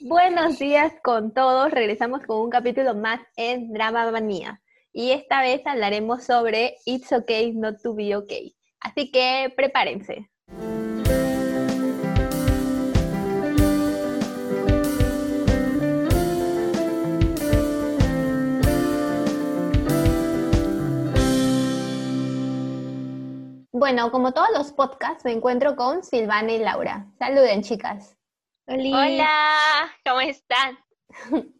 Buenos días con todos. Regresamos con un capítulo más en Drama Manía. Y esta vez hablaremos sobre It's Okay Not to Be Okay. Así que prepárense. Bueno, como todos los podcasts, me encuentro con Silvana y Laura. Saluden, chicas. Hola, ¿cómo están?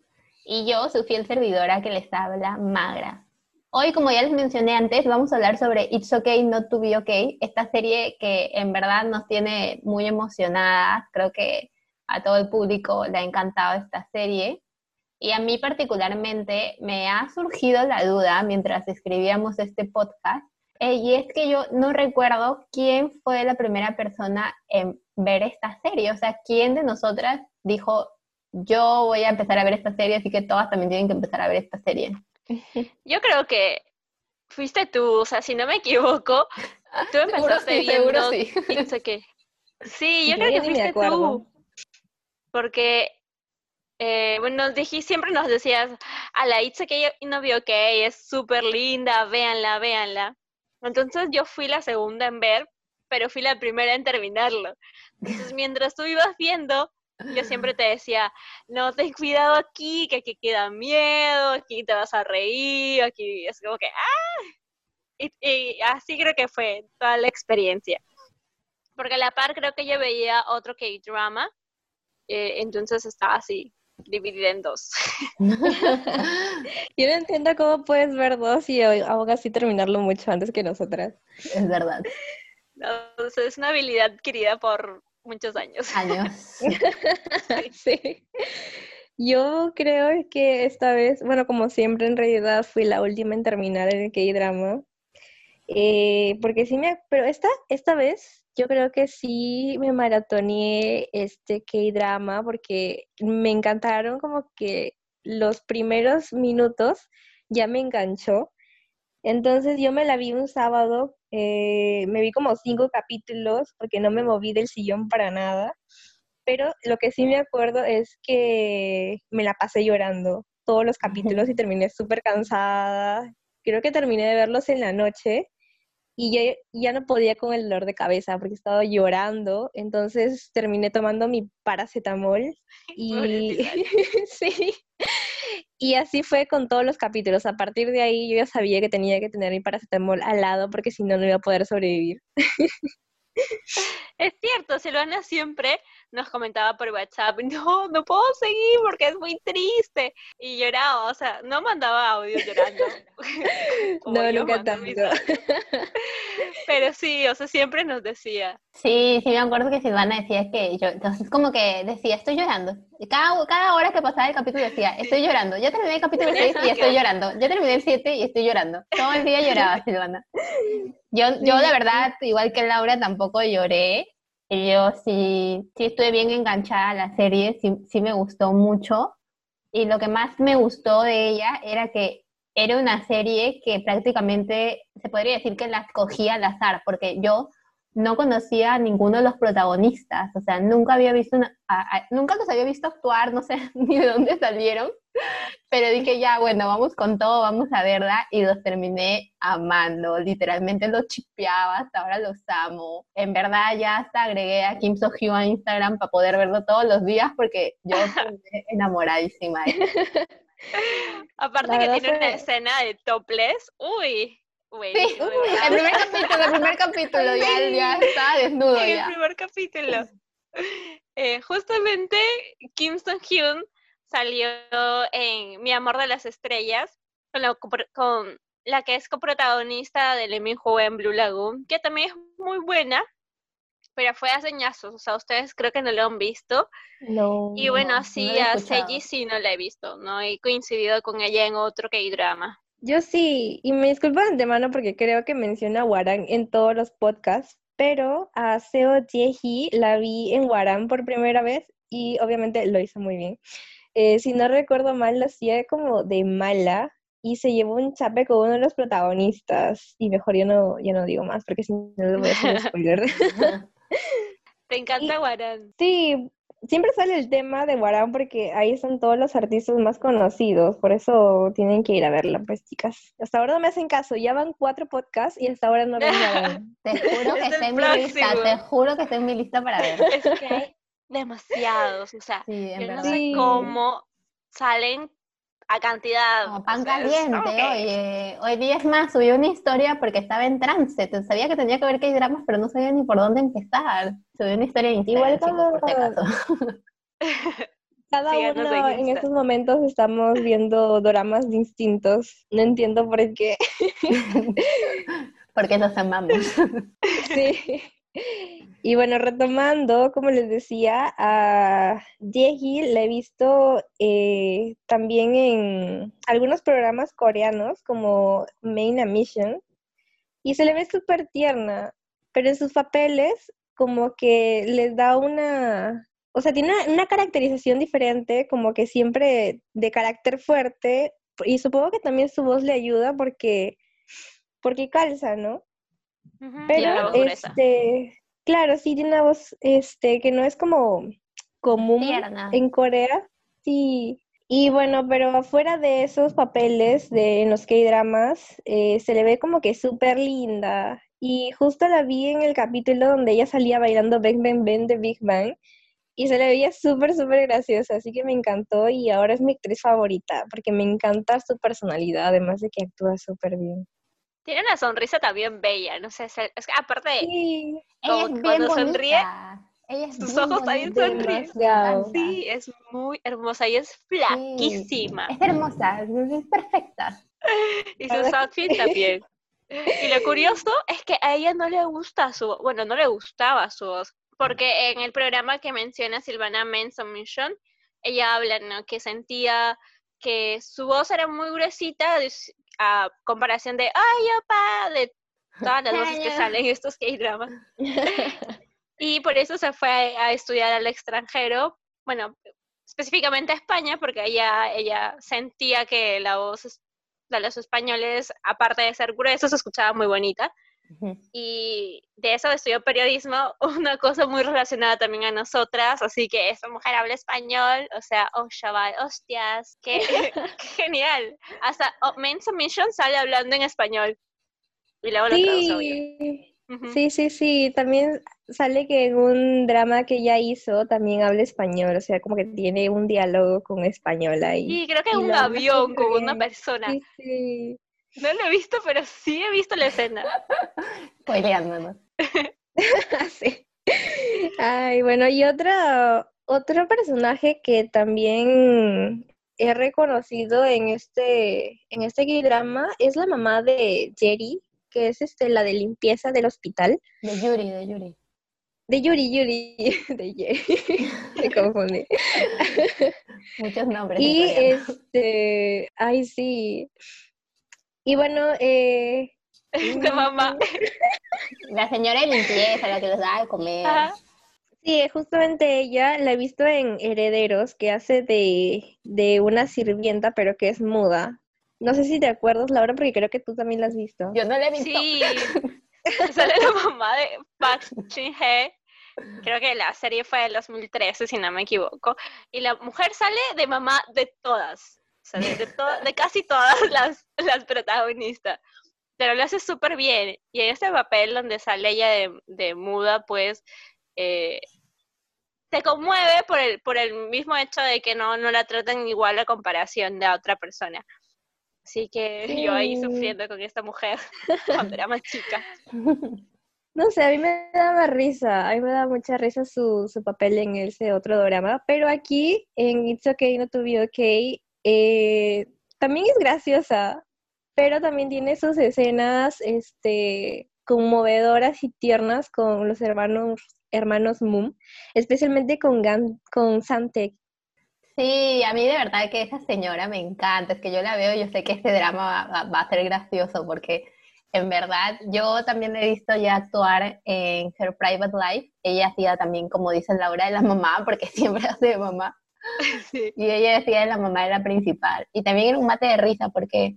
y yo, su fiel servidora que les habla, Magra. Hoy, como ya les mencioné antes, vamos a hablar sobre It's Okay Not to Be Okay, esta serie que en verdad nos tiene muy emocionadas. Creo que a todo el público le ha encantado esta serie. Y a mí particularmente me ha surgido la duda mientras escribíamos este podcast eh, y es que yo no recuerdo quién fue la primera persona en ver esta serie. O sea, quién de nosotras dijo, yo voy a empezar a ver esta serie, así que todas también tienen que empezar a ver esta serie. Yo creo que fuiste tú, o sea, si no me equivoco, tú empezaste sí, viendo... Sí. sí, yo, creo que fuiste tú. Porque, eh, bueno, dije, siempre nos decías, a la Itza que no vio que es súper linda, véanla, véanla. Entonces yo fui la segunda en ver, pero fui la primera en terminarlo. Entonces mientras tú ibas viendo, yo siempre te decía, no, ten cuidado aquí, que aquí queda miedo, aquí te vas a reír, aquí es como que, ¡ah! Y, así creo que fue toda la experiencia. Porque a la par creo que yo veía otro K-drama, eh, entonces estaba así, dividida en dos. Yo no entiendo cómo puedes ver dos y aún así terminarlo mucho antes que nosotras. Es verdad. es una habilidad adquirida por muchos años. Años. sí. Yo creo que esta vez, bueno, como siempre, en realidad fui la última en terminar el K-drama. Eh, porque sí me, pero esta, esta vez yo creo que sí me maratoneé este K-drama porque me encantaron como que los primeros minutos ya me enganchó. Entonces yo me la vi un sábado, eh, me vi como cinco capítulos porque no me moví del sillón para nada, pero lo que sí me acuerdo es que me la pasé llorando todos los capítulos y terminé súper cansada. Creo que terminé de verlos en la noche y ya, ya no podía con el dolor de cabeza porque estaba llorando, entonces terminé tomando mi paracetamol y sí. Y así fue con todos los capítulos. A partir de ahí yo ya sabía que tenía que tener mi paracetamol al lado porque si no no iba a poder sobrevivir. Es cierto, Silvana siempre nos comentaba por WhatsApp, no, no puedo seguir porque es muy triste. Y lloraba, o sea, no mandaba audio llorando. no, nunca tanto. Pero sí, o sea, siempre nos decía. Sí, sí, me acuerdo que Silvana decía que yo, entonces como que decía, estoy llorando. Cada, cada hora que pasaba el capítulo decía, estoy llorando. Ya terminé el capítulo 6 y estoy llorando. Ya terminé el 7 y estoy llorando. Todo el día lloraba Silvana. Yo, yo de verdad, igual que Laura, tampoco lloré. Yo sí, sí estuve bien enganchada a la serie, sí, sí me gustó mucho. Y lo que más me gustó de ella era que era una serie que prácticamente se podría decir que la escogía al azar, porque yo no conocía a ninguno de los protagonistas, o sea, nunca había visto, nunca los había visto actuar, no sé ni de dónde salieron, pero dije ya, bueno, vamos con todo, vamos a verla, y los terminé amando, literalmente los chipeaba, hasta ahora los amo, en verdad ya hasta agregué a Kim So Hyun a Instagram para poder verlo todos los días, porque yo estoy enamoradísima. Aparte que tiene una escena de topless, uy, sí, el primer capítulo, el primer capítulo, ya, ya estaba desnudo en ya. el primer capítulo. Eh, justamente Kim Song Hyun salió en Mi amor de las estrellas con la, con la que es coprotagonista de Lee Min Ho en Blue Lagoon, que también es muy buena, pero fue hace añazos, o sea, ustedes creo que no lo han visto. No. Y bueno, así a Seiji sí no la he visto, ¿no? He coincidido con ella en otro K-drama. Yo sí, y me disculpo de antemano porque creo que menciona a Warang en todos los podcasts, pero a Seo Jae-hee la vi en Warang por primera vez y obviamente lo hizo muy bien. Eh, si no recuerdo mal, lo hacía como de mala y se llevó un chape con uno de los protagonistas. Y mejor yo no, yo no digo más porque si no le voy a hacer spoiler. ¿Te encanta Warang? Sí, siempre sale el tema de Guarán porque ahí están todos los artistas más conocidos, por eso tienen que ir a verla, pues chicas. Hasta ahora no me hacen caso, ya van cuatro podcasts y hasta ahora no ven Guarán. te juro que está en mi lista, te juro que está en mi lista para ver. Es que hay demasiados, o sea, yo no sé cómo salen a cantidad. Como pan caliente, oye. Hoy día es más, subí una historia porque estaba en trance. Sabía que tenía que ver que hay dramas, pero no sabía ni por dónde empezar. Subí una historia en Igual cada... Cada uno en, estos momentos estamos viendo dramas distintos. No entiendo por qué. porque nos amamos. sí. Y bueno, retomando, como les decía, a Jeji la he visto eh, también en algunos programas coreanos como Main a Mission y se le ve súper tierna, pero en sus papeles como que les da una, o sea, tiene una, caracterización diferente, como que siempre de carácter fuerte y supongo que también su voz le ayuda porque, porque calza, ¿no? Pero, este, claro, sí tiene una voz, este, que no es como común en Corea, sí. Y bueno, pero afuera de esos papeles de, en los K-dramas, eh, se le ve como que súper linda. Y justo la vi en el capítulo donde ella salía bailando Bang Bang Bang de Big Bang. Y se le veía súper, súper graciosa, así que me encantó y ahora es mi actriz favorita, porque me encanta su personalidad, además de que actúa súper bien. Tiene una sonrisa también bella, no sé, es, que aparte, sí. cuando sonríe, sus ojos también sonríen. Sí, es muy hermosa y es flaquísima. es hermosa, es perfecta. y sus outfits también. Y lo curioso es que a ella no le gusta su, bueno, no le gustaba su voz, porque en el programa que menciona Silvana Manson Mission, ella habla, ¿no? Que sentía que su voz era muy gruesita, a comparación de ¡Ay, opa! de todas las voces que salen en estos K-dramas. y por eso se fue a, estudiar al extranjero, bueno, específicamente a España, porque ella, ella sentía que la voz de los españoles, aparte de ser gruesa, se escuchaba muy bonita. Y de eso estudió periodismo, una cosa muy relacionada también a nosotras, así que esa mujer habla español, o sea, oh chaval, hostias, qué, genial. Hasta oh, Main Submission sale hablando en español. Y luego lo sí. Sí, sí, sí, también sale que en un drama que ella hizo también habla español, o sea, como que tiene un diálogo con español ahí. Sí, creo que es un avión con una persona. Sí, sí. No lo he visto, pero sí he visto la escena. Mamá. sí. Ay, bueno, y otro, otro personaje que también he reconocido en este, en este drama es la mamá de Jerry, que es este, la de limpieza del hospital. De Yuri, de Yuri. De Yuri, Yuri, de Jerry. Me confundí. Muchos nombres. Y este, ay sí. Y bueno, eh... De mamá. La señora de limpieza, la que les da de comer. Sí, justamente ella la he visto en Herederos, que hace de, de una sirvienta, pero que es muda. No sé si te acuerdas, Laura, porque creo que tú también la has visto. Yo no la he visto. Sí, sale la mamá de Park Shin-hye. Creo que la serie fue del 2013, si no me equivoco. Y la mujer sale de mamá de todas sea, de, casi todas las, las protagonistas. Pero lo hace súper bien. Y en este papel donde sale ella de, muda, pues eh, te conmueve por el, por el mismo hecho de que no, no la tratan igual a comparación de otra persona. Así que yo ahí sufriendo con esta mujer cuando era más chica. No sé, a mí me daba risa, a mí me da mucha risa su, su papel en ese otro drama, pero aquí en It's Okay No To Be Okay eh, también es graciosa, pero también tiene sus escenas este, conmovedoras y tiernas con los hermanos, hermanos Moon, especialmente con, Gan, con Santek. Sí, a mí de verdad que esa señora me encanta, es que yo la veo y yo sé que este drama va, a ser gracioso porque en verdad yo también he visto ya actuar en Her Private Life, ella hacía también, como dice Laura, de la mamá, porque siempre hace de mamá. Y ella decía que la mamá era principal. Y también era un mate de risa porque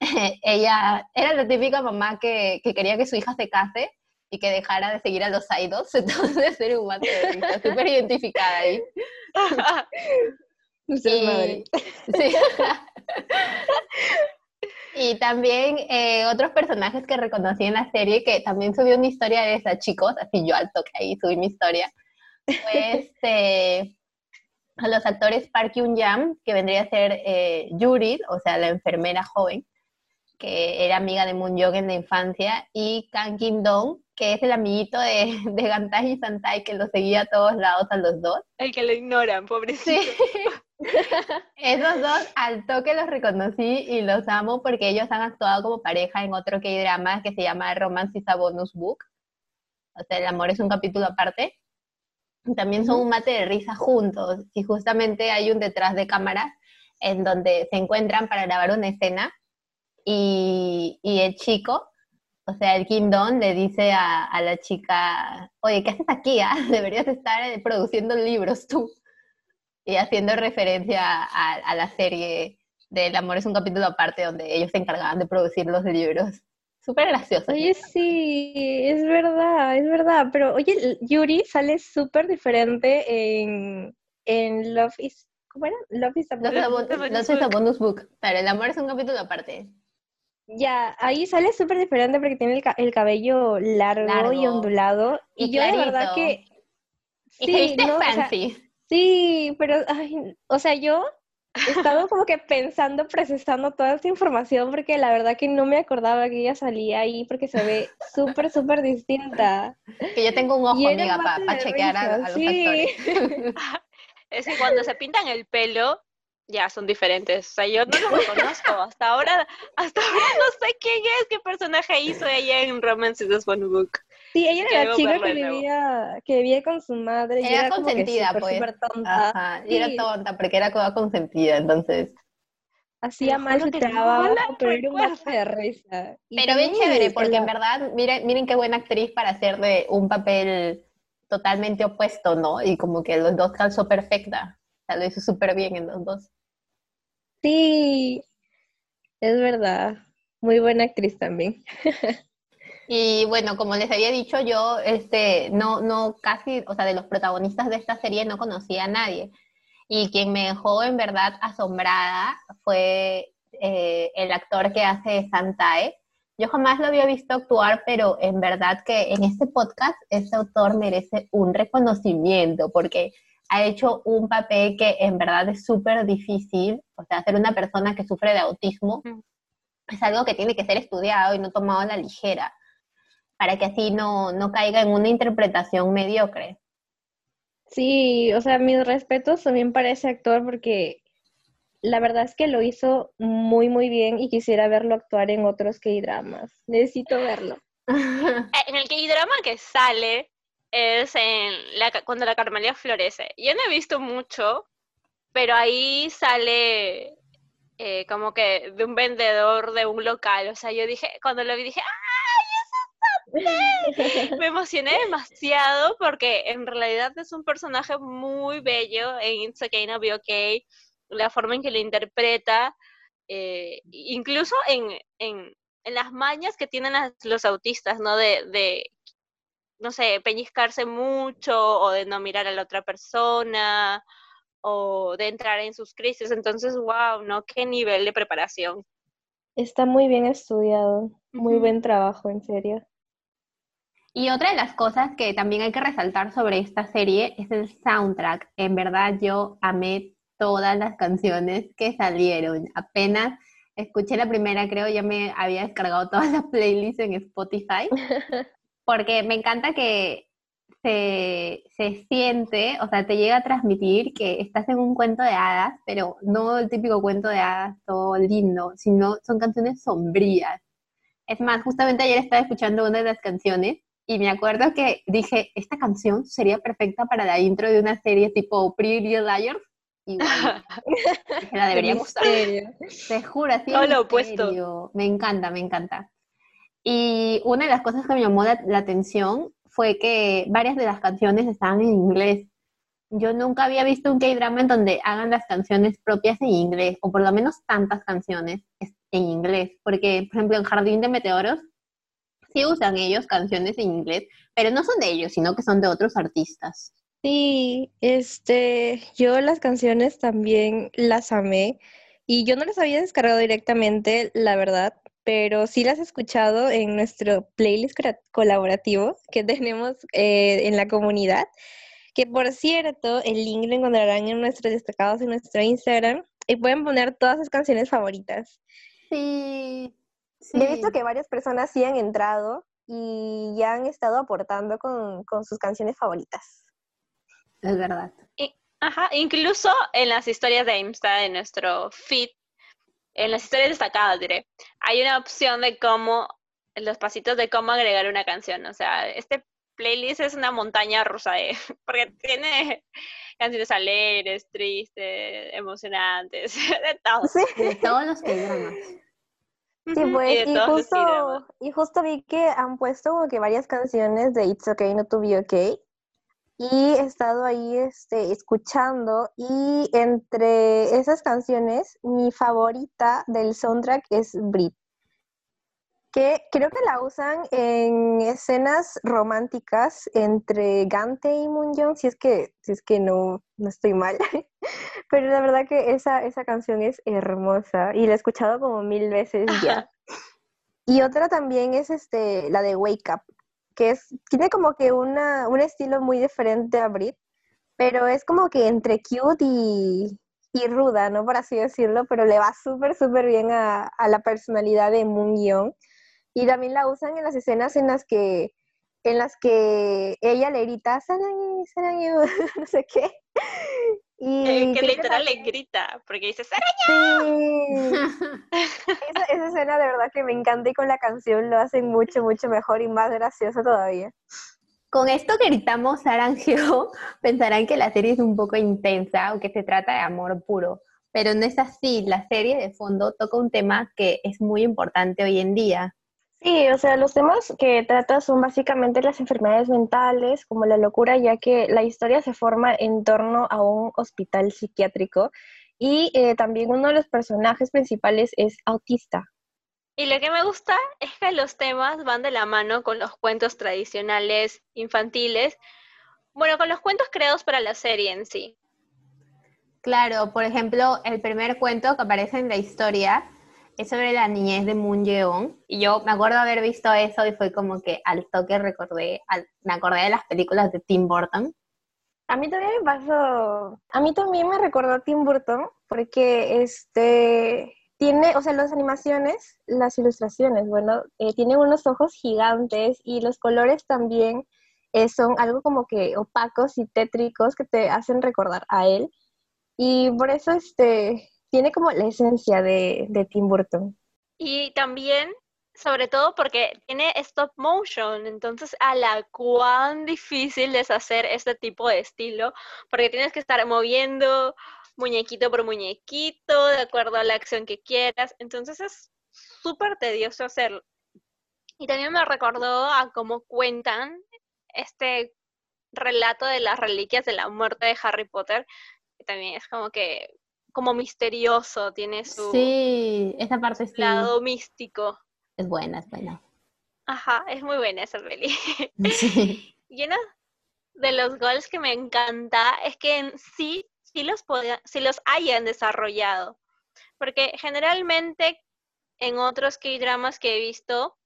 ella era la típica mamá que, que, quería que su hija se case y que dejara de seguir a los idols, entonces ser un mate de risa, súper identificada ahí. y. Sí. y también eh, otros personajes que reconocí en la serie, que también subí una historia de esas chicos, así yo al toque ahí subí mi historia, fue este, a los actores Park Yoon-jam, que vendría a ser eh, Yuri, o sea, la enfermera joven, que era amiga de Moon Young en la infancia, y Kang Kim Dong, que es el amiguito de, de Gantai y Santai, que lo seguía a todos lados a los dos. El que lo ignoran, pobrecito. Sí. Esos dos al toque los reconocí y los amo porque ellos han actuado como pareja en otro K-drama que se llama Romance is a Bonus Book. O sea, el amor es un capítulo aparte. También son un mate de risa juntos y justamente hay un detrás de cámara en donde se encuentran para grabar una escena y, el chico, o sea, el Kim Don le dice a, la chica, oye, ¿qué haces aquí? Ah? Deberías estar produciendo libros tú. Y haciendo referencia a, la serie del amor es un capítulo aparte donde ellos se encargaban de producir los libros. Súper gracioso. Oye, sí, es verdad, es verdad. Pero, oye, Yuri sale súper diferente en, en Love is... ¿Cómo era? Love is a, bonus, book. Pero el amor es un capítulo aparte. Ya, ahí sale súper diferente porque tiene el, cabello largo, y ondulado. Y, yo de verdad que... Sí, no, fancy. sí, pero, o sea, yo he estado como que pensando, procesando toda esta información porque la verdad que no me acordaba que ella salía ahí porque se ve súper, súper distinta. Que yo tengo un ojo, amiga, para chequear a, los actores. es que cuando se pintan el pelo, ya son diferentes. O sea, yo no lo conozco. Hasta ahora, hasta ahora no sé quién es, qué personaje hizo ella en Romance is One Book. Sí, ella era la chica que vivía, que vivía con su madre. Era, era consentida, pues. Super tonta. Ajá, y era tonta, porque era toda consentida, entonces. Hacía mal su trabajo, pero era un de risa. pero bien chévere, porque en verdad, miren, miren qué buena actriz para hacer de un papel totalmente opuesto, ¿no? Y como que los dos calzó perfecta. O sea, lo hizo súper bien en los dos. Sí, es verdad. Muy buena actriz también. Y bueno, como les había dicho, yo este, no, no casi, o sea, de los protagonistas de esta serie no conocía a nadie. Y quien me dejó en verdad asombrada fue eh, el actor que hace Santae. Yo jamás lo había visto actuar, pero en verdad que en este podcast este autor merece un reconocimiento porque ha hecho un papel que en verdad es súper difícil, o sea, ser una persona que sufre de autismo es algo que tiene que ser estudiado y no tomado a la ligera, para que así no, no caiga en una interpretación mediocre. Sí, o sea, mis respetos también para ese actor porque la verdad es que lo hizo muy, muy bien y quisiera verlo actuar en otros K-dramas. Necesito verlo. en el K-drama que sale, es en la, cuando la Carmelia florece. Yo no he visto mucho, pero ahí sale eh, como que de un vendedor de un local. O sea, yo dije, cuando lo vi dije, ¡ay, Me emocioné demasiado porque en realidad es un personaje muy bello en It's Okay, No Be Okay, la forma en que lo interpreta, eh, incluso en, en, en, las mañas que tienen los autistas, ¿no? De, de no sé, peñiscarse mucho o de no mirar a la otra persona o de entrar en sus crisis. Entonces, wow, ¿no? Qué nivel de preparación. Está muy bien estudiado, muy buen trabajo, en serio. Y otra de las cosas que también hay que resaltar sobre esta serie es el soundtrack. En verdad yo amé todas las canciones que salieron. Apenas escuché la primera, creo, ya me había descargado todas las playlists en Spotify. porque me encanta que se, siente, o sea, te llega a transmitir que estás en un cuento de hadas, pero no el típico cuento de hadas todo lindo, sino son canciones sombrías. Es más, justamente ayer estaba escuchando una de las canciones y me acuerdo que dije, esta canción sería perfecta para la intro de una serie tipo Pretty Liars. Igual, la debería gustar. Te juro, así. No, lo opuesto. Me encanta, me encanta. Y una de las cosas que me llamó la, atención fue que varias de las canciones estaban en inglés. Yo nunca había visto un K-drama en donde hagan las canciones propias en inglés, o por lo menos tantas canciones en inglés, porque, por ejemplo, en Jardín de Meteoros sí usan ellos canciones en inglés, pero no son de ellos, sino que son de otros artistas. Sí, este, yo las canciones también las amé y yo no las había descargado directamente, la verdad, pero sí las he escuchado en nuestro playlist colaborativo que tenemos eh, en la comunidad, que por cierto, el link lo encontrarán en nuestros destacados en nuestro Instagram y pueden poner todas sus canciones favoritas. Sí, He visto que varias personas sí han entrado y ya han estado aportando con, sus canciones favoritas. Es verdad. ajá, incluso en las historias de Insta, de nuestro feed, en las historias destacadas, diré, hay una opción de cómo, los pasitos de cómo agregar una canción. O sea, este playlist es una montaña rusa, de, porque tiene canciones alegres, tristes, emocionantes, de todos. De todos los programas. Sí, pues, y, justo, y justo vi que han puesto como que varias canciones de It's Okay Not to Be Okay. Y he estado ahí este, escuchando y entre esas canciones, mi favorita del soundtrack es Brit que creo que la usan en escenas románticas entre Gante y Moonyoung, si es que, si es que no, no estoy mal. Pero la verdad que esa, esa canción es hermosa y la he escuchado como mil veces ya. Y otra también es este, la de Wake Up, que es, tiene como que una, un estilo muy diferente a Brit, pero es como que entre cute y, y ruda, ¿no? Por así decirlo, pero le va súper, súper bien a, a la personalidad de Moon Young. Y también la usan en las escenas en las que en las que ella le grita, Sarangi, Sarangi, no sé qué. Y que literal le grita, porque dice, Sarangi. esa, esa, escena de verdad que me encanta y con la canción lo hacen mucho, mucho mejor y más gracioso todavía. Con esto que gritamos Sarangeo, pensarán que la serie es un poco intensa o que se trata de amor puro, pero no es así. La serie de fondo toca un tema que es muy importante hoy en día, Sí, o sea, los temas que trata son básicamente las enfermedades mentales, como la locura, ya que la historia se forma en torno a un hospital psiquiátrico y eh, también uno de los personajes principales es autista. Y lo que me gusta es que los temas van de la mano con los cuentos tradicionales infantiles, bueno, con los cuentos creados para la serie en sí. Claro, por ejemplo, el primer cuento que aparece en la historia es sobre la niñez de Moon Yeon. Y yo me acuerdo haber visto eso y fue como que al toque recordé, me acordé de las películas de Tim Burton. A mí también me pasó, a mí también me recordó Tim Burton porque este tiene, o sea, las animaciones, las ilustraciones, bueno, eh, tienen unos ojos gigantes y los colores también eh, son algo como que opacos y tétricos que te hacen recordar a él. Y por eso, este, tiene como la esencia de, Tim Burton. Y también, sobre todo porque tiene stop motion, entonces a la cuán difícil es hacer este tipo de estilo, porque tienes que estar moviendo muñequito por muñequito, de acuerdo a la acción que quieras, entonces es súper tedioso hacerlo. Y también me recordó a cómo cuentan este relato de las reliquias de la muerte de Harry Potter, que también es como que como misterioso, tiene su sí, esa parte sí. lado místico. Es buena, es buena. Ajá, es muy buena esa peli. Sí. y uno de los goals que me encanta es que en sí, sí los, sí los hayan desarrollado. Porque generalmente en otros K-dramas que he visto,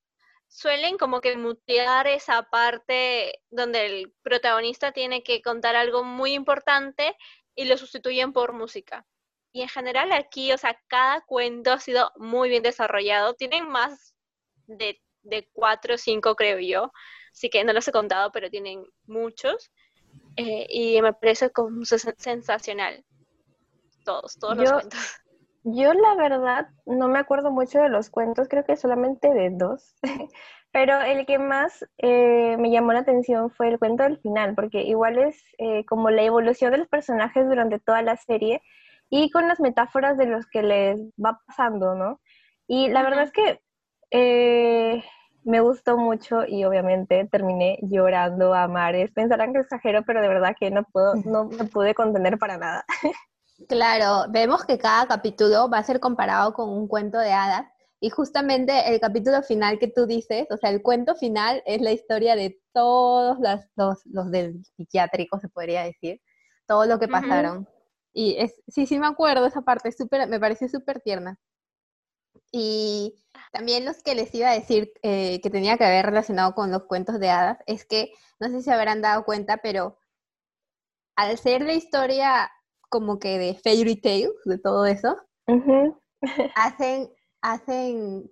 suelen como que mutear esa parte donde el protagonista tiene que contar algo muy importante y lo sustituyen por música. Y en general aquí, o sea, cada cuento ha sido muy bien desarrollado. Tienen más de, de cuatro o cinco, creo yo. Así que no los he contado, pero tienen muchos. Eh, y me parece como sensacional. Todos, todos los cuentos. Yo la verdad no me acuerdo mucho de los cuentos, creo que solamente de dos. Pero el que más eh, me llamó la atención fue el cuento del final, porque igual es eh, como la evolución de los personajes durante toda la serie y con las metáforas de los que les va pasando, ¿no? Y la verdad es que eh, me gustó mucho y obviamente terminé llorando a mares. Pensarán que exagero, pero de verdad que no puedo, no me pude contener para nada. Claro, vemos que cada capítulo va a ser comparado con un cuento de hadas Y justamente el capítulo final que tú dices, o sea, el cuento final es la historia de todos los, los del psiquiátrico, se podría decir, todo lo que pasaron. Y es, sí, sí me acuerdo esa parte, super, me pareció súper tierna. Y también los que les iba a decir eh, que tenía que haber relacionado con los cuentos de hadas es que, no sé si habrán dado cuenta, pero al ser la historia como que de fairy tales, de todo eso, hacen, hacen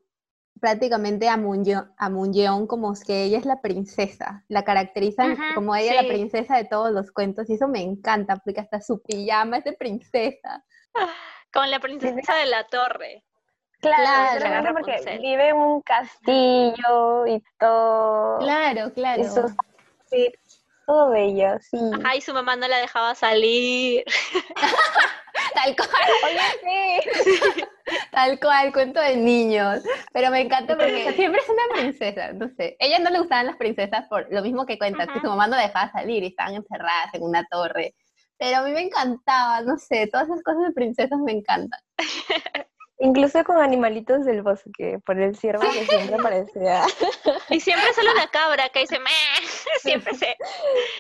prácticamente a Munyeon como que ella es la princesa, la caracterizan como ella la princesa de todos los cuentos y eso me encanta porque hasta su pijama es de princesa. Como la princesa de la torre. Claro, porque vive en un castillo y todo. Claro, claro. Eso, sí, todo bello, sí. Ajá, y su mamá no la dejaba salir. Tal cual. Oye, sí. Tal cual, cuento de niños. Pero me encanta porque siempre es una princesa. No sé. Ella no le gustaban las princesas por lo mismo que cuentas, que su mamá no dejaba salir y estaban encerradas en una torre. Pero a mí me encantaba, no sé, todas esas cosas de princesas me encantan. Incluso con animalitos del bosque, por el ciervo que siempre aparecía. Y siempre sale una cabra que dice meh, siempre se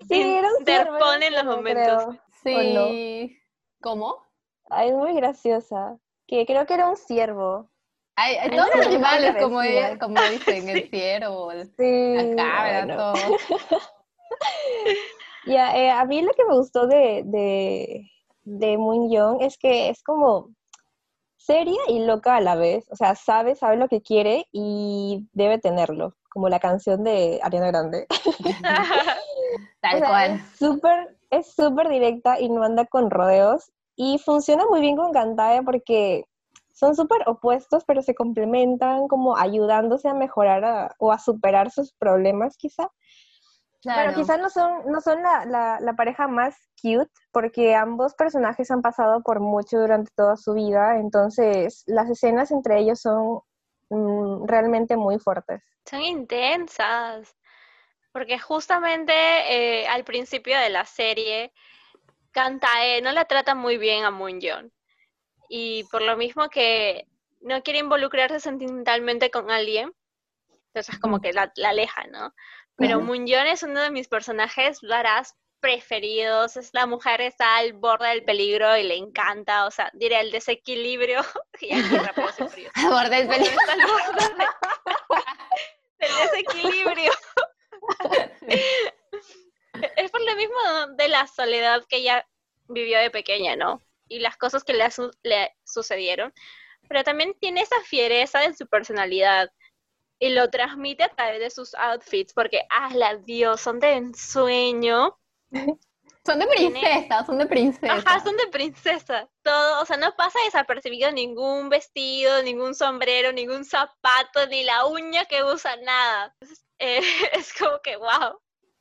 sí, interpone en los momentos. Sí. ¿Cómo? Ay, es muy graciosa. Que creo que era un ciervo. Ay, todos los animales, como, como dicen, el ciervo, la cabra, todo. Ya, eh, a mí lo que me gustó de, de, de Moon Young es que es como seria y loca a la vez. O sea, sabe, sabe lo que quiere y debe tenerlo. Como la canción de Ariana Grande. Tal cual. Súper es súper directa y no anda con rodeos. Y funciona muy bien con Kantae porque son súper opuestos, pero se complementan como ayudándose a mejorar o a superar sus problemas quizá. Pero quizás no son, no son la, la, pareja más cute, porque ambos personajes han pasado por mucho durante toda su vida, entonces las escenas entre ellos son mm, realmente muy fuertes. Son intensas, porque justamente eh, al principio de la serie, Kantae no la trata muy bien a Moon y por lo mismo que no quiere involucrarse sentimentalmente con alguien, entonces como que la, la aleja, ¿no? Pero uh es uno de mis personajes varas preferidos, es la mujer está al borde del peligro y le encanta, o sea, diré el desequilibrio y aquí Al borde del peligro. el desequilibrio. Es por lo mismo de la soledad que ella vivió de pequeña, ¿no? Y las cosas que le, le sucedieron. Pero también tiene esa fiereza en su personalidad y lo transmite a través de sus outfits, porque, ah, la Dios, son de ensueño. Son de princesa, son de princesa. Ajá, son de princesa. Todo, o sea, no pasa desapercibido ningún vestido, ningún sombrero, ningún zapato, ni la uña que usa, nada. Eh, es como que, wow.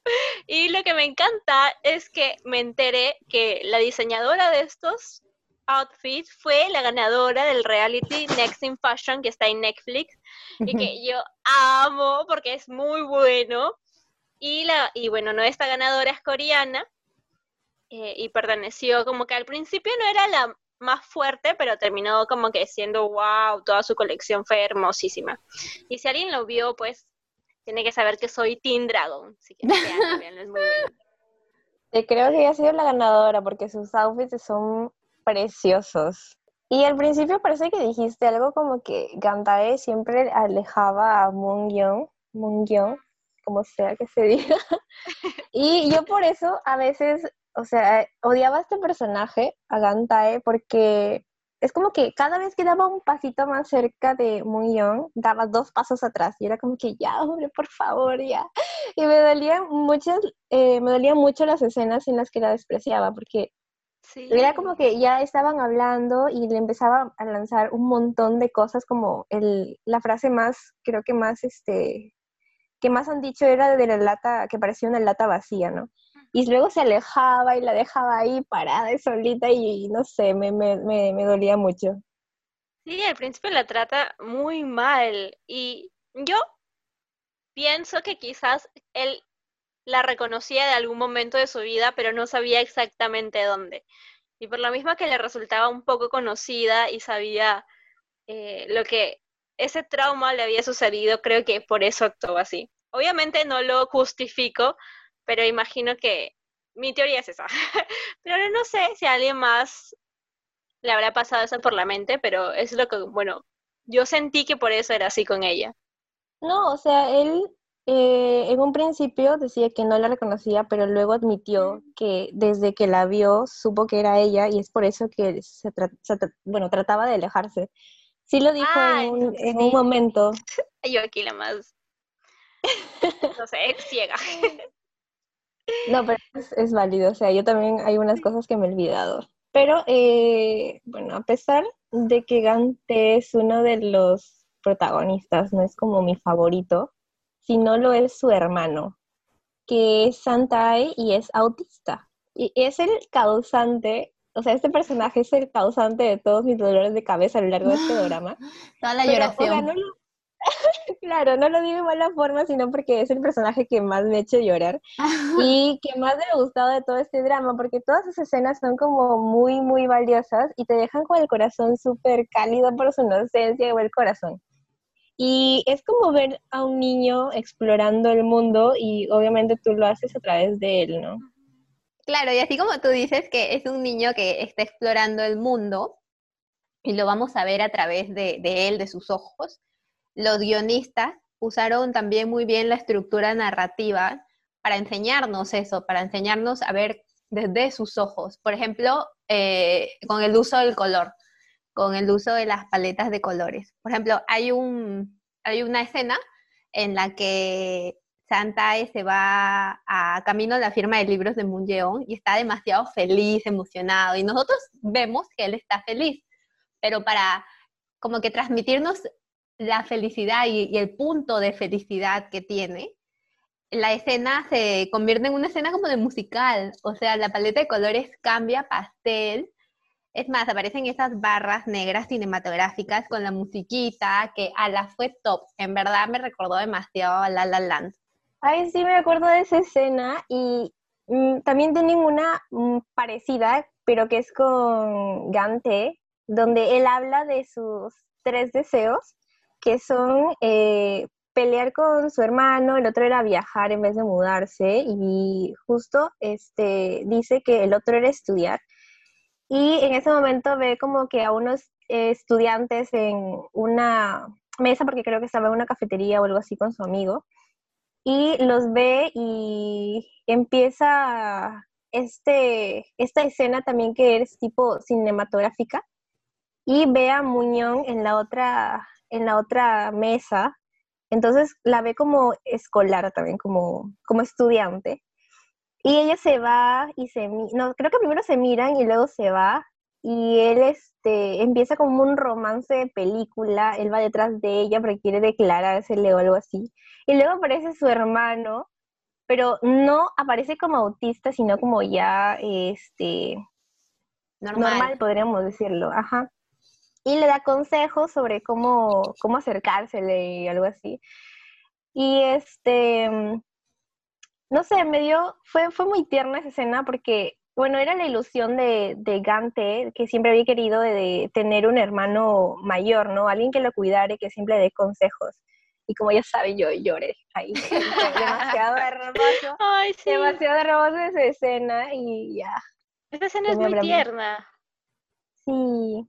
Y lo que me encanta es que me enteré que la diseñadora de estos outfit fue la ganadora del reality Next in Fashion que está en Netflix y que yo amo porque es muy bueno. Y, la, y bueno, no, esta ganadora es coreana eh, y perteneció como que al principio no era la más fuerte, pero terminó como que siendo wow, toda su colección fue hermosísima. Y si alguien lo vio, pues tiene que saber que soy Teen Dragon. Así que es muy bueno. Creo que ella ha sido la ganadora porque sus outfits son preciosos. Y al principio parece que dijiste algo como que Gantae siempre alejaba a Moon Young, como sea que se diga. y yo por eso a veces, o sea, odiaba a este personaje, a Gantae, porque es como que cada vez que daba un pasito más cerca de Moon Young, daba dos pasos atrás. Y era como que, ya, hombre, por favor, ya. Y me dolían muchas, eh, me dolían mucho las escenas en las que la despreciaba, porque era como que ya estaban hablando y le empezaba a lanzar un montón de cosas como el, la frase más, creo que más, este, que más han dicho era de la lata, que parecía una lata vacía, ¿no? Y luego se alejaba y la dejaba ahí parada y solita y, no sé, me, me, me, me dolía mucho. Sí, al principio la trata muy mal y yo pienso que quizás él la reconocía de algún momento de su vida, pero no sabía exactamente dónde. Y por lo mismo que le resultaba un poco conocida y sabía eh, lo que ese trauma le había sucedido, creo que por eso actuó así. Obviamente no lo justifico, pero imagino que mi teoría es esa. pero no sé si a alguien más le habrá pasado eso por la mente, pero es lo que, bueno, yo sentí que por eso era así con ella. No, o sea, él eh, en un principio decía que no la reconocía, pero luego admitió que desde que la vio supo que era ella y es por eso que se, bueno, trataba de alejarse. Sí lo dijo en, un, en un momento. Yo aquí la más, no sé, ciega. No, pero es, válido, o sea, yo también hay unas cosas que me he olvidado. Pero, eh, bueno, a pesar de que Gante es uno de los protagonistas, no es como mi favorito, si no lo es su hermano, que es Santai y es autista. Y es el causante, o sea, este personaje es el causante de todos mis dolores de cabeza a lo largo de este drama. Toda la lloración. claro, no lo digo de mala forma, sino porque es el personaje que más me ha hecho llorar y que más me ha gustado de todo este drama, porque todas esas escenas son como muy, muy valiosas y te dejan con el corazón súper cálido por su inocencia o el corazón. Y es como ver a un niño explorando el mundo y obviamente tú lo haces a través de él, ¿no? Claro, y así como tú dices que es un niño que está explorando el mundo y lo vamos a ver a través de, de él, de sus ojos, los guionistas usaron también muy bien la estructura narrativa para enseñarnos eso, para enseñarnos a ver desde sus ojos. Por ejemplo, eh, con el uso del color con el uso de las paletas de colores. Por ejemplo, hay, un, hay una escena en la que Santae se va a camino a la firma de libros de Munyeon y está demasiado feliz, emocionado, y nosotros vemos que él está feliz, pero para como que transmitirnos la felicidad y, el punto de felicidad que tiene, la escena se convierte en una escena como de musical, o sea, la paleta de colores cambia pastel es más, aparecen esas barras negras cinematográficas con la musiquita que a la fue top. En verdad me recordó demasiado a La La Land. Ay, sí, me acuerdo de esa escena y mm, también tienen una mm, parecida, pero que es con Gante, donde él habla de sus tres deseos, que son eh, pelear con su hermano, el otro era viajar en vez de mudarse, y justo este, dice que el otro era estudiar y en ese momento ve como que a unos estudiantes en una mesa, porque creo que estaba en una cafetería o algo así con su amigo, y los ve y empieza este, esta escena también que es tipo cinematográfica, y ve a Muñón en la otra, en la otra mesa, entonces la ve como escolar también, como, como estudiante. Y ella se va y se, no, creo que primero se miran y luego se va y él este, empieza como un romance de película, él va detrás de ella porque quiere declarársele o algo así. Y luego aparece su hermano, pero no aparece como autista, sino como ya este normal, normal podríamos decirlo, ajá. Y le da consejos sobre cómo, cómo acercársele y algo así. Y este no sé, me dio, fue, fue muy tierna esa escena porque, bueno, era la ilusión de, de Gante, que siempre había querido de, tener un hermano mayor, ¿no? Alguien que lo cuidara y que siempre le dé consejos. Y como ya saben, yo lloré ahí. demasiado hermoso. Ay, sí. Demasiado hermoso esa escena y ya. Esa escena es muy tierna. Sí.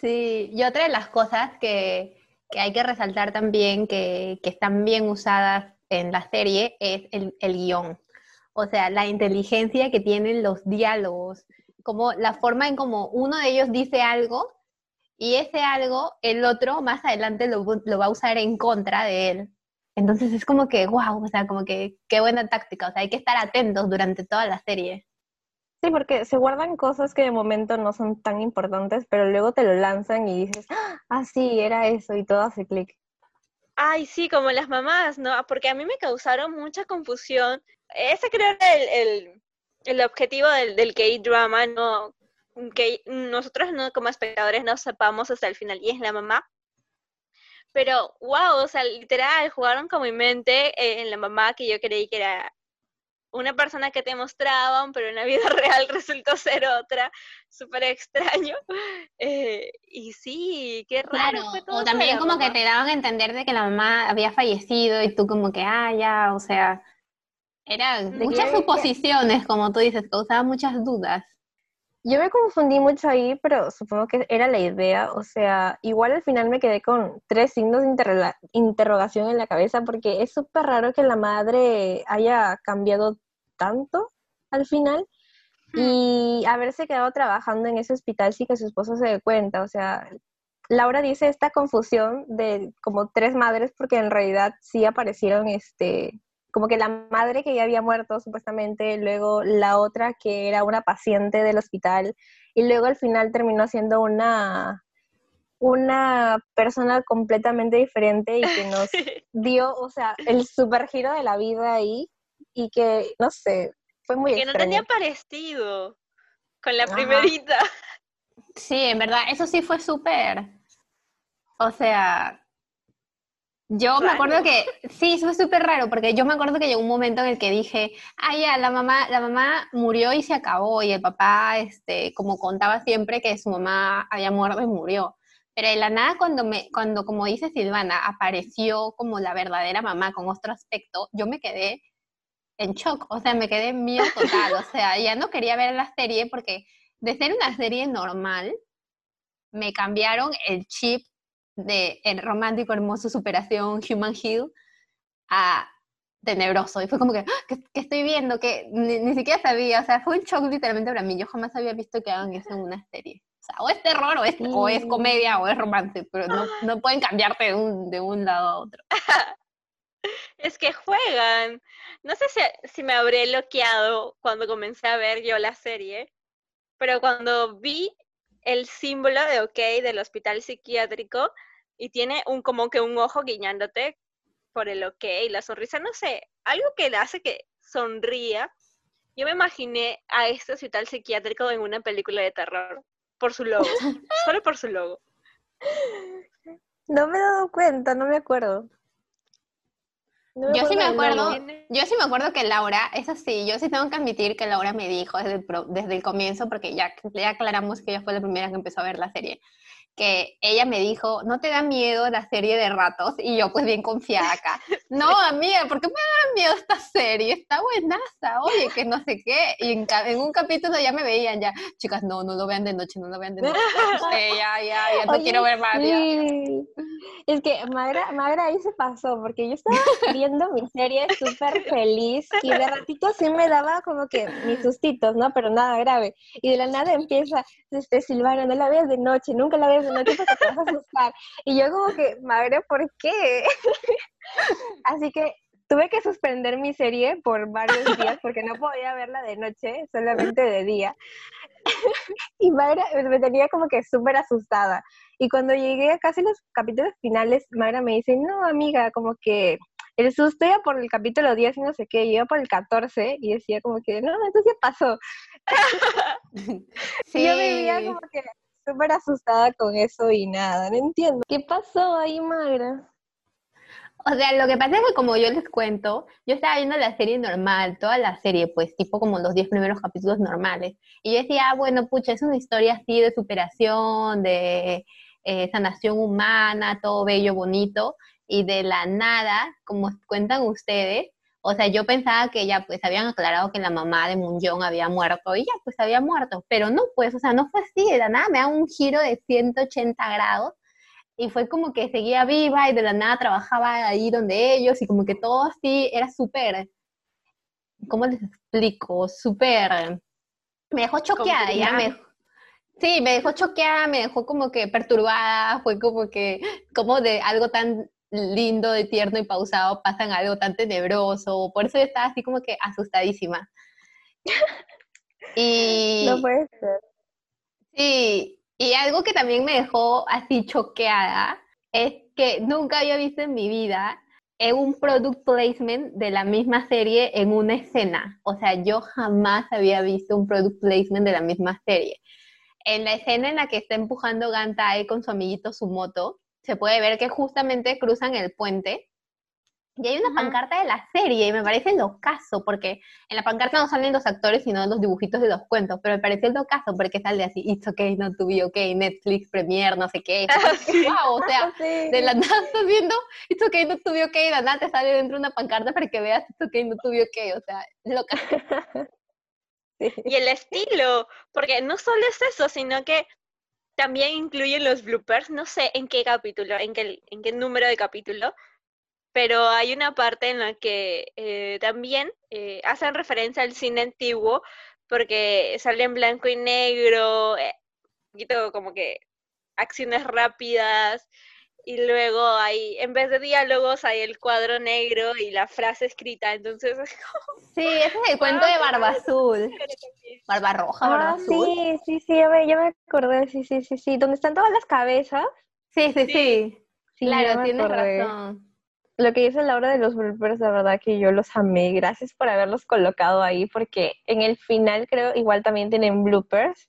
Sí, y otra de las cosas que, que hay que resaltar también, que, que están bien usadas en la serie es el, el guion. O sea, la inteligencia que tienen los diálogos, como la forma en como uno de ellos dice algo y ese algo el otro más adelante lo, lo, va a usar en contra de él. Entonces es como que, wow, o sea, como que qué buena táctica, o sea, hay que estar atentos durante toda la serie. Sí, porque se guardan cosas que de momento no son tan importantes, pero luego te lo lanzan y dices, ah, sí, era eso, y todo hace clic. Ay, sí, como las mamás, ¿no? Porque a mí me causaron mucha confusión. Ese creo era el, el, objetivo del, del K-drama, ¿no? Que nosotros no, como espectadores no sepamos hasta el final, y es la mamá. Pero, wow, o sea, literal, jugaron con mi mente eh, en la mamá que yo creí que era una persona que te mostraban, pero en la vida real resultó ser otra, súper extraño. Eh, y sí, qué raro. o también como que te daban a entender de que la mamá había fallecido y tú como que, ah, ya, o sea, eran muchas suposiciones, como tú dices, causaban muchas dudas. Yo me confundí mucho ahí, pero supongo que era la idea. O sea, igual al final me quedé con tres signos de interrogación en la cabeza porque es súper raro que la madre haya cambiado tanto al final hmm. y haberse quedado trabajando en ese hospital sin que su esposo se dé cuenta. O sea, Laura dice esta confusión de como tres madres porque en realidad sí aparecieron este como que la madre que ya había muerto supuestamente, luego la otra que era una paciente del hospital y luego al final terminó siendo una una persona completamente diferente y que nos dio, o sea, el super giro de la vida ahí y que, no sé, fue muy Que no tenía parecido con la primerita. Sí, en verdad, eso sí fue súper. O sea, yo me acuerdo que, sí, fue súper raro, porque yo me acuerdo que llegó un momento en el que dije, ah, ya, la mamá, la mamá murió y se acabó, y el papá, este, como contaba siempre que su mamá había muerto y murió. Pero de la nada, cuando, me, cuando, como dice Silvana, apareció como la verdadera mamá con otro aspecto, yo me quedé en shock, o sea, me quedé en miedo total, o sea, ya no quería ver la serie porque de ser una serie normal, me cambiaron el chip de el romántico, hermoso, superación, Human Hill, a tenebroso. Y fue como que, ¡ah! ¿qué, estoy viendo? Que ni, siquiera sabía, o sea, fue un shock literalmente para mí. Yo jamás había visto que hagan eso en una serie. O sea, o es terror, o es, o es comedia, o es romance, pero no, no pueden cambiarte de un, de un lado a otro. es que juegan. No sé si, si me habré bloqueado cuando comencé a ver yo la serie, pero cuando vi el símbolo de OK del hospital psiquiátrico y tiene un como que un ojo guiñándote por el OK, la sonrisa, no sé, algo que le hace que sonría. Yo me imaginé a este hospital psiquiátrico en una película de terror por su logo, solo por su logo. No me he dado cuenta, no me acuerdo yo sí me acuerdo, yo sí me acuerdo que Laura, eso sí, yo sí tengo que admitir que Laura me dijo desde el, desde el comienzo, porque ya, ya aclaramos que ella fue la primera que empezó a ver la serie, que ella me dijo, ¿no te da miedo la serie de ratos? Y yo pues bien confiada acá. No, amiga, ¿por qué me da miedo esta serie? Está buenaza, oye, que no sé qué. Y en, un capítulo ya me veían ya, chicas, no, no lo vean de noche, no lo vean de noche. ya, ya, ya, no quiero ver más. Es que Magra, Magra ahí se pasó, porque yo estaba viendo mi serie súper feliz y de ratito sí me daba como que mis sustitos, ¿no? Pero nada grave. Y de la nada empieza, este, Silvana, no la veas de noche, nunca la veas porque te vas a asustar. Y yo como que, Magra, ¿por qué? Así que tuve que suspender mi serie por varios días porque no podía verla de noche, solamente de día. y Magra me tenía como que súper asustada. Y cuando llegué a casi los capítulos finales, Magra me dice, no, amiga, como que el susto iba por el capítulo 10 y no sé qué, iba por el 14 y decía como que, no, entonces ya pasó. sí. Yo vivía como que súper asustada con eso y nada, no entiendo. ¿Qué pasó ahí, Magra? O sea, lo que pasa es que como yo les cuento, yo estaba viendo la serie normal, toda la serie, pues tipo como los 10 primeros capítulos normales. Y yo decía, ah, bueno, pucha, es una historia así de superación, de eh, sanación humana, todo bello, bonito. Y de la nada, como cuentan ustedes, o sea, yo pensaba que ya pues habían aclarado que la mamá de Munjong había muerto y ya pues había muerto, pero no pues, o sea, no fue así, de la nada me da un giro de 180 grados y fue como que seguía viva y de la nada trabajaba ahí donde ellos y como que todo así era súper, ¿cómo les explico? Súper, me dejó choqueada, ya me, sí, me dejó choqueada, me dejó como que perturbada, fue como que, como de algo tan lindo, de tierno y pausado pasan algo tan tenebroso, por eso yo estaba así como que asustadísima. Y, no puede ser. Sí, y algo que también me dejó así choqueada es que nunca había visto en mi vida un product placement de la misma serie en una escena. O sea, yo jamás había visto un product placement de la misma serie. En la escena en la que está empujando Gantai con su amiguito su moto, se puede ver que justamente cruzan el puente Y hay una pancarta de la serie y me parece locazo, porque en la pancarta no salen los actores, sino los dibujitos de los cuentos, pero me parece locazo porque sale así, It's okay, not to be okay, Netflix, Premiere, no sé qué. wow, o sea, de la nada estás viendo It's okay, not to be okay, de la nada te sale dentro una pancarta para que veas It's okay, not to be okay, o sea, locazo. Y el estilo, porque no solo es eso, sino que también incluye los bloopers, no sé en qué capítulo, en qué, en qué número de capítulo, pero hay una parte en la que eh, también eh, hacen referencia al cine antiguo, porque sale en blanco y negro, eh, un poquito como que acciones rápidas, y luego hay, en vez de diálogos, hay el cuadro negro y la frase escrita, entonces Sí, ese es el cuento de Barba Azul. Barba Roja, Barba ah, Azul. Sí, sí, sí, ya me, ya me acordé, sí, sí, sí, sí, donde están todas las cabezas. Sí, sí, sí. claro, tienes razón. Lo que dice Laura de los bloopers, la verdad que yo los amé. Gracias por haberlos colocado ahí, porque en el final creo igual también tienen bloopers.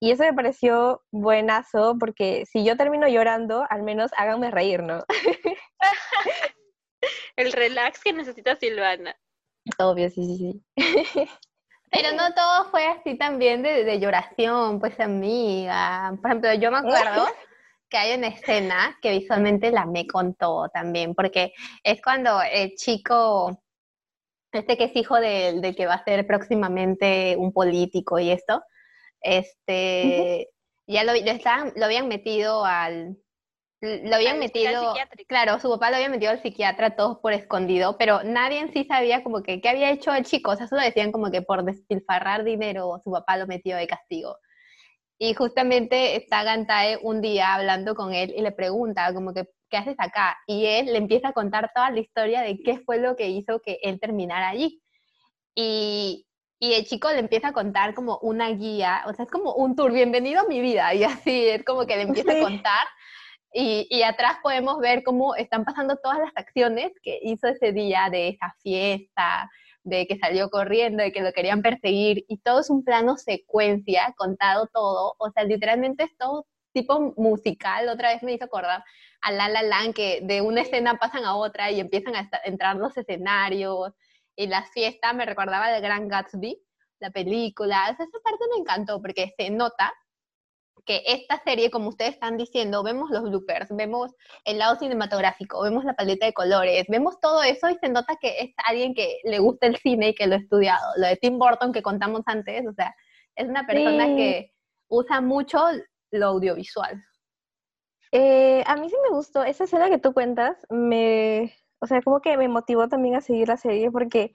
Y eso me pareció buenazo, porque si yo termino llorando, al menos háganme reír, ¿no? El relax que necesita Silvana. Obvio, sí, sí, sí. Pero no todo fue así también de, de lloración, pues amiga. Por ejemplo, yo me acuerdo que hay una escena que visualmente la me contó también, porque es cuando el chico, este que es hijo del de que va a ser próximamente un político y esto, este, ya lo, lo, habían metido al, lo habían metido, claro, su papá lo había metido al psiquiatra todos por escondido, pero nadie en sí sabía como que qué había hecho el chico, o sea, solo decían como que por despilfarrar dinero su papá lo metió de castigo. Y justamente está Gantae un día hablando con él y le pregunta como que, ¿qué haces acá? Y él le empieza a contar toda la historia de qué fue lo que hizo que él terminara allí. Y, y el chico le empieza a contar como una guía, o sea, es como un tour, bienvenido a mi vida, y así es como que le empieza a contar. Y, y, atrás podemos ver cómo están pasando todas las acciones que hizo ese día de esa fiesta, de que salió corriendo, de que lo querían perseguir, y todo es un plano secuencia, contado todo, o sea, literalmente es todo tipo musical, otra vez me hizo acordar a La La Land, que de una escena pasan a otra y empiezan a entrar los escenarios, y la fiesta me recordaba de Gran Gatsby, la película. Esa parte me encantó porque se nota que esta serie, como ustedes están diciendo, vemos los bloopers, vemos el lado cinematográfico, vemos la paleta de colores, vemos todo eso y se nota que es alguien que le gusta el cine y que lo ha estudiado. Lo de Tim Burton que contamos antes, o sea, es una persona que usa mucho lo audiovisual. Eh, a mí sí me gustó, esa escena que tú cuentas me, o sea, como que me motivó también a seguir la serie porque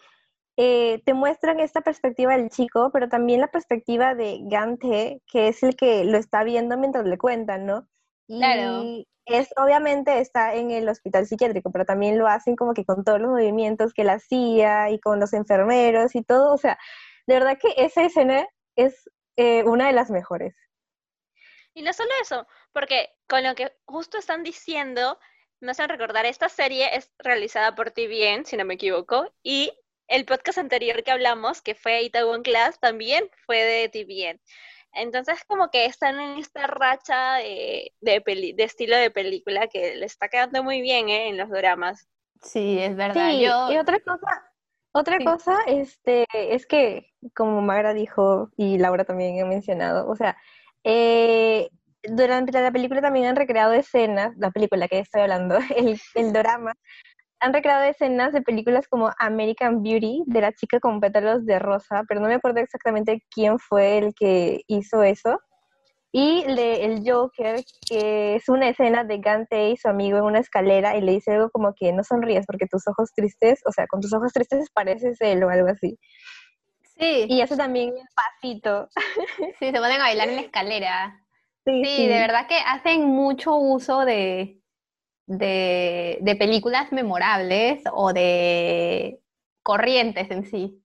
eh, te muestran esta perspectiva del chico, pero también la perspectiva de Gante, que es el que lo está viendo mientras le cuentan, ¿no? claro. es, obviamente está en el hospital psiquiátrico, pero también lo hacen como que con todos los movimientos que él hacía y con los enfermeros y todo. O sea, de verdad que esa escena es eh, una de las mejores. Y no solo eso, porque con lo que justo están diciendo, me hacen recordar, esta serie es realizada por TVN, si no me equivoco, y el podcast anterior que hablamos, que fue Itaewon Class, también fue de TVN. Entonces, como que están en esta racha de, de, estilo de película que le está quedando muy bien ¿eh? en los dramas. Sí, es verdad. y otra cosa, otra cosa este, es que, como Magra dijo y Laura también ha mencionado, o sea, eh, durante la película también han recreado escenas, la película que estoy hablando, el, el drama, han recreado escenas de películas como American Beauty, de la chica con pétalos de rosa, pero no me acuerdo exactamente quién fue el que hizo eso. Y de El Joker, que es una escena de Gante y su amigo en una escalera y le dice algo como que no sonríes porque tus ojos tristes, o sea, con tus ojos tristes pareces él o algo así. Sí. Y hace también el pasito. Sí, se ponen a bailar en la escalera. Sí, de verdad que hacen mucho uso de, de, películas memorables o de corrientes en sí,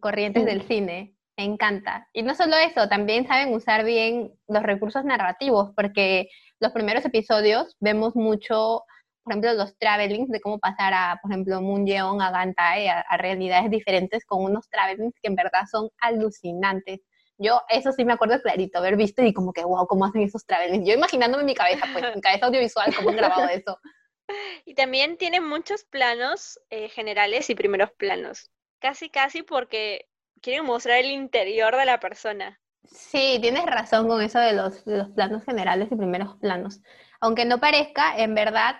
corrientes del cine. Me encanta. Y no solo eso, también saben usar bien los recursos narrativos, porque los primeros episodios vemos mucho, por ejemplo, los travelings de cómo pasar a, por ejemplo, Moon Yeon a Gantae, a, a realidades diferentes con unos travelings que en verdad son alucinantes. Yo eso sí me acuerdo clarito, haber visto y como que, wow, ¿cómo hacen esos travelings? Yo imaginándome en mi cabeza, pues, en cabeza audiovisual, cómo han grabado eso. Y también tiene muchos planos eh, generales y primeros planos. Casi, casi porque quieren mostrar el interior de la persona. Sí, tienes razón con eso de los, de los planos generales y primeros planos. Aunque no parezca, en verdad,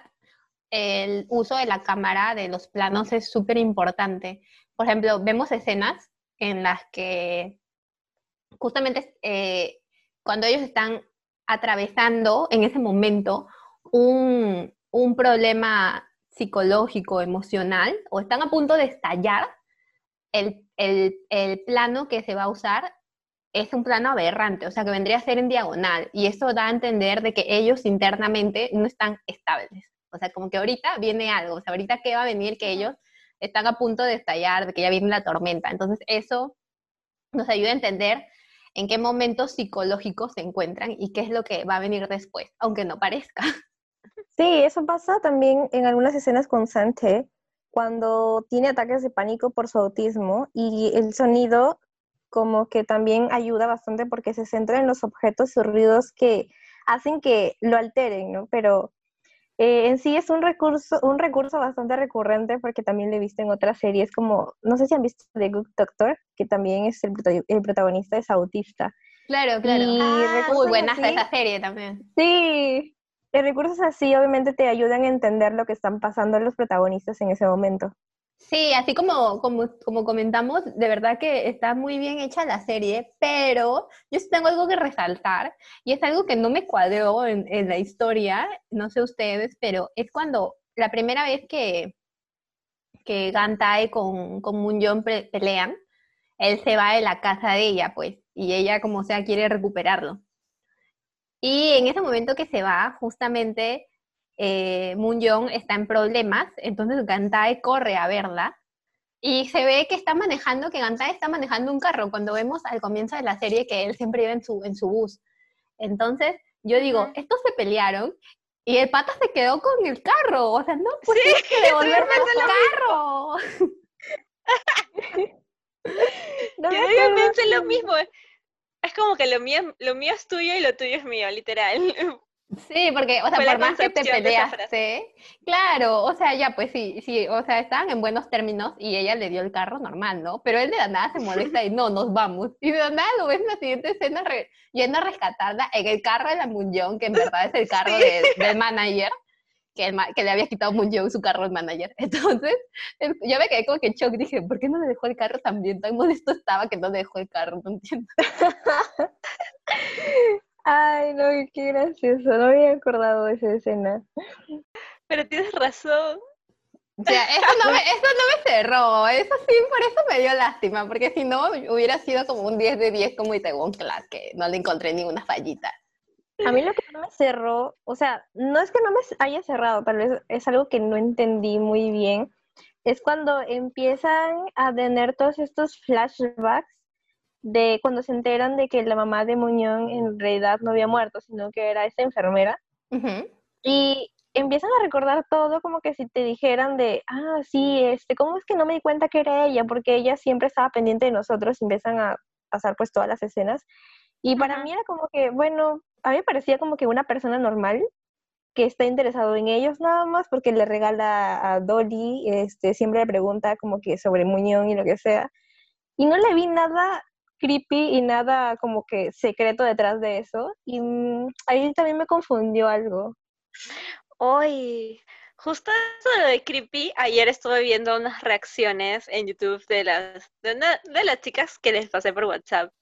el uso de la cámara de los planos es súper importante. Por ejemplo, vemos escenas en las que justamente eh, cuando ellos están atravesando en ese momento un, problema psicológico, emocional, o están a punto de estallar, el, el, plano que se va a usar es un plano aberrante, o sea, que vendría a ser en diagonal, y eso da a entender de que ellos internamente no están estables. O sea, como que ahorita viene algo, o sea, ahorita qué va a venir que ellos están a punto de estallar, de que ya viene la tormenta. Entonces, eso nos ayuda a entender en qué momentos psicológicos se encuentran y qué es lo que va a venir después, aunque no parezca. Sí, eso pasa también en algunas escenas con Sante, cuando tiene ataques de pánico por su autismo y el sonido como que también ayuda bastante porque se centra en los objetos y ruidos que hacen que lo alteren, ¿no? Pero eh, en sí es un recurso, un recurso bastante recurrente porque también lo he visto en otras series como, no sé si han visto The Good Doctor, que también es el, protagonista es autista. Claro, claro. Y ah, muy buena esa serie también. Sí, recursos así obviamente te ayudan a entender lo que están pasando los protagonistas en ese momento. Sí, así como, como, como, comentamos, de verdad que está muy bien hecha la serie, pero yo tengo algo que resaltar y es algo que no me cuadró en, la historia, no sé ustedes, pero es cuando la primera vez que, que Gantae con, con Munyon pelean, él se va de la casa de ella, pues, y ella como sea quiere recuperarlo. Y en ese momento que se va, justamente eh, Moon Young está en problemas, entonces Gantae corre a verla y se ve que está manejando, que Gantae está manejando un carro, cuando vemos al comienzo de la serie que él siempre iba en su, en su bus. Entonces, yo digo, estos se pelearon y el pata se quedó con el carro, o sea, no, pues sí, que devolverme el carro. no yo pensé lo mismo. Es como que lo mío, lo mío es tuyo y lo tuyo es mío, literal. Sí, porque, o sea, por más que te peleaste, claro, o sea, ya pues sí, sí, o sea, estaban en buenos términos y ella le dio el carro normal, ¿no? Pero él de la nada se molesta y no, nos vamos. Y de la nada lo ves en la siguiente escena yendo a rescatarla en el carro de la Munyong, que en verdad es el carro del manager, que, que le había quitado Munyong su carro al manager. Entonces, yo me quedé como que en shock, dije, ¿por qué no le dejó el carro también? Tan molesto estaba que no le dejó el carro, no entiendo. Ay, no, qué gracioso, no me había acordado de esa escena. Pero tienes razón. O sea, eso no, me, eso no me cerró, eso sí, por eso me dio lástima, porque si no hubiera sido como un 10 de 10 como Itaewon Class, que no le encontré ninguna fallita. A mí lo que no me cerró, o sea, no es que no me haya cerrado, tal vez es algo que no entendí muy bien, es cuando empiezan a tener todos estos flashbacks de cuando se enteran de que la mamá de Muñón en realidad no había muerto, sino que era esta enfermera. Y empiezan a recordar todo como que si te dijeran de, ah, sí, este, ¿cómo es que no me di cuenta que era ella? Porque ella siempre estaba pendiente de nosotros empiezan a pasar pues todas las escenas. Y para mí era como que, bueno, a mí me parecía como que una persona normal que está interesado en ellos nada más porque le regala a Dolly, este, siempre le pregunta como que sobre Muñón y lo que sea. Y no le vi nada creepy y nada como que secreto detrás de eso. Y mm, ahí también me confundió algo. Hoy, justo eso de creepy, ayer estuve viendo unas reacciones en YouTube de las, de, de las chicas que les pasé por WhatsApp.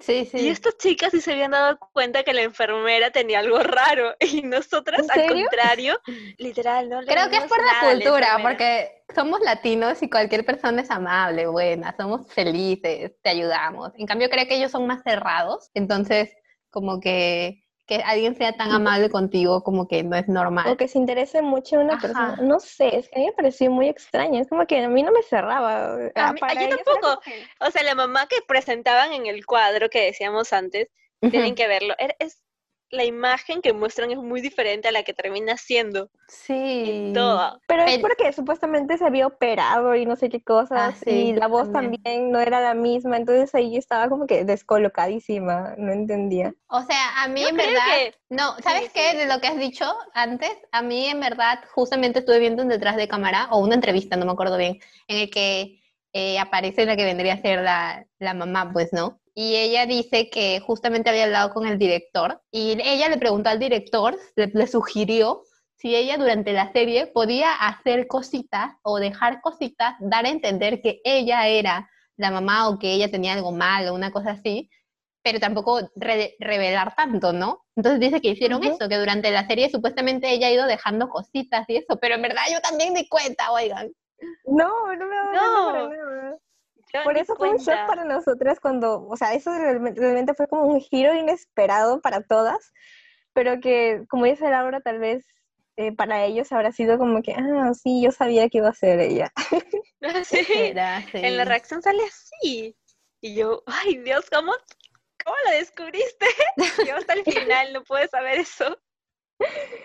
Sí, sí. Y estas chicas sí se habían dado cuenta que la enfermera tenía algo raro y nosotras al contrario, literal, no Creo que es por la cultura, porque somos latinos y cualquier persona es amable, buena, somos felices, te ayudamos. En cambio, creo que ellos son más cerrados, entonces como que que alguien sea tan amable contigo como que no es normal. O que se interese mucho en una persona. No sé, es que a mí me pareció muy extraño. Es como que a mí no me cerraba. A, mí, tampoco. O sea, la mamá que presentaban en el cuadro que decíamos antes, tienen que verlo. Es, la imagen que muestran es muy diferente a la que termina siendo. Sí. Todo. Pero es porque supuestamente se había operado y no sé qué cosas, Ah, y la voz también. también. no era la misma, entonces ahí estaba como que descolocadísima, no entendía. O sea, a mí Yo en verdad, que- no, ¿sabes sí, qué? sí. De lo que has dicho antes, a mí en verdad, justamente estuve viendo un detrás de cámara, o una entrevista, no me acuerdo bien, en el que eh, aparece la que vendría a ser la, la mamá, pues, ¿no? Y ella dice que justamente había hablado con el director, y ella le preguntó al director, le, le sugirió si ella durante la serie podía hacer cositas o dejar cositas, dar a entender que ella era la mamá o que ella tenía algo mal o una cosa así, pero tampoco re- revelar tanto, ¿no? Entonces dice que hicieron Ujú. eso, que durante la serie supuestamente ella ha ido dejando cositas y eso, pero en verdad yo también di cuenta, oigan. No, no me No. Yo Por eso fue un shock para nosotras cuando, o sea, eso realme- realmente fue como un giro inesperado para todas, pero que, como dice Laura, tal vez eh, para ellos habrá sido como que, ah, sí, yo sabía que iba a ser ella. Sí. Era, sí. En la reacción sale así. Y yo, ay Dios, ¿cómo, cómo lo descubriste? Yo hasta el final no pude saber eso.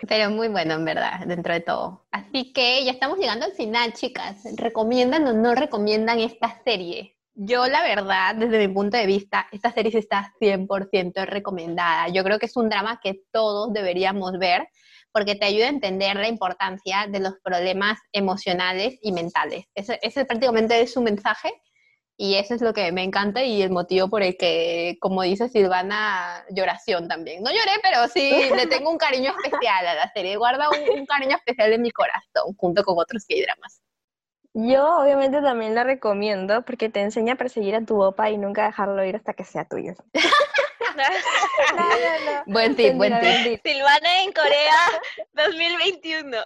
Pero muy bueno, en verdad, dentro de todo. Así que ya estamos llegando al final, chicas. ¿Recomiendan o no recomiendan esta serie? Yo, la verdad, desde mi punto de vista, esta serie está 100% recomendada. Yo creo que es un drama que todos deberíamos ver porque te ayuda a entender la importancia de los problemas emocionales y mentales. Ese, ese prácticamente es su mensaje y eso es lo que me encanta y el motivo por el que, como dice Silvana, lloración también. No lloré, pero sí le tengo un cariño especial a la serie. Guarda un, un cariño especial en mi corazón, junto con otros K-dramas. Yo obviamente también la recomiendo porque te enseña a perseguir a tu opa y nunca dejarlo ir hasta que sea tuyo. No, no, no. Buen tip, buen tip. Silvana en Corea 2021.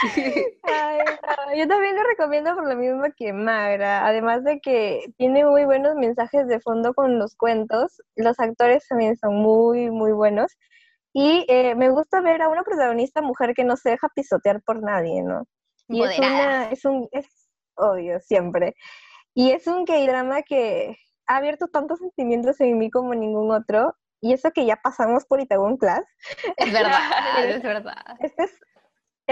Ay, no, Yo también lo recomiendo por lo mismo que Magra, además de que tiene muy buenos mensajes de fondo con los cuentos, los actores también son muy, muy buenos y eh, me gusta ver a una protagonista mujer que no se deja pisotear por nadie, ¿no? Y es una, es un, es obvio, siempre. Y es un K-drama que ha abierto tantos sentimientos en mí como ningún otro, y eso que ya pasamos por Itaewon Class, Es verdad, es verdad. este es,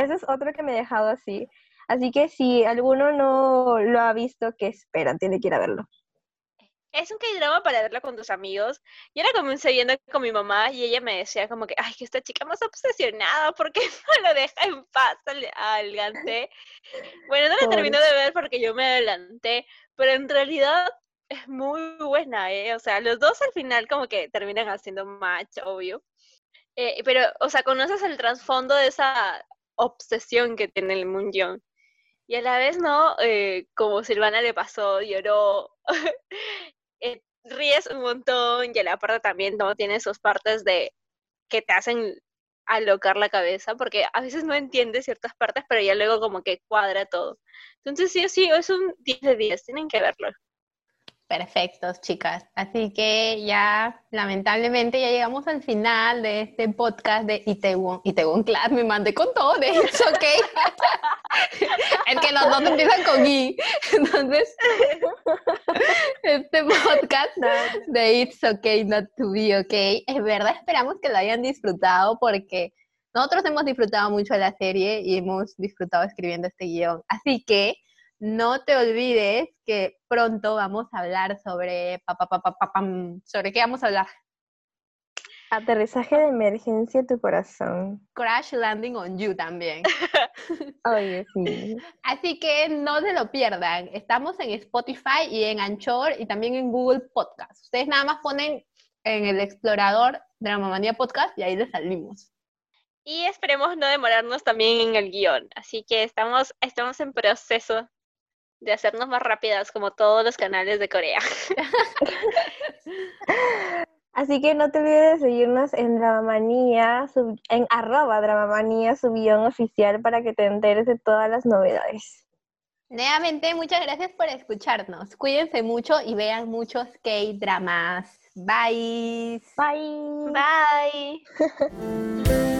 ese es otro que me he dejado así. Así que si alguno no lo ha visto, ¿qué esperan? Tiene que ir a verlo. Es un K-drama para verlo con tus amigos. Yo la comencé viendo con mi mamá y ella me decía como que, ay, que esta chica más obsesionada, ¿por qué no lo deja en paz al, al Gante?". Bueno, no la Pobre. terminé de ver porque yo me adelanté, pero en realidad es muy buena, ¿eh? O sea, los dos al final como que terminan haciendo match, obvio. Eh, pero, o sea, conoces el trasfondo de esa obsesión que tiene el Moonjeon. Y a la vez, ¿no? Eh, como Silvana le pasó, lloró. eh, ríes un montón y a la parte también no tiene sus partes de que te hacen alocar la cabeza porque a veces no entiendes ciertas partes pero ya luego como que cuadra todo entonces sí sí es un 10 de 10 tienen que verlo Perfectos, chicas. Así que ya, lamentablemente, ya llegamos al final de este podcast de Itaewon. Itaewon Class, me mandé con todo de It's Okay. es que los dos empiezan con I. Entonces, este podcast de It's Okay Not to Be Okay, es verdad, esperamos que lo hayan disfrutado porque nosotros hemos disfrutado mucho de la serie y hemos disfrutado escribiendo este guion. Así que no te olvides que pronto vamos a hablar sobre pa, pa, pa, pa, pa, pam. sobre qué vamos a hablar. Aterrizaje de emergencia tu corazón. Crash Landing on You también. Oye, sí. Así que no se lo pierdan. Estamos en Spotify y en Anchor y también en Google Podcast. Ustedes nada más ponen en el explorador Dramamanía Podcast y ahí les salimos. y esperemos no demorarnos también en el guion así que estamos estamos en proceso de hacernos más rápidas como todos los canales de Corea Así que no te olvides de seguirnos en Dramamanía, sub- en arroba Dramamanía, su guion oficial, para que te enteres de todas las novedades. Nuevamente, muchas gracias por escucharnos. Cuídense mucho y vean muchos K-dramas. Bye. Bye. bye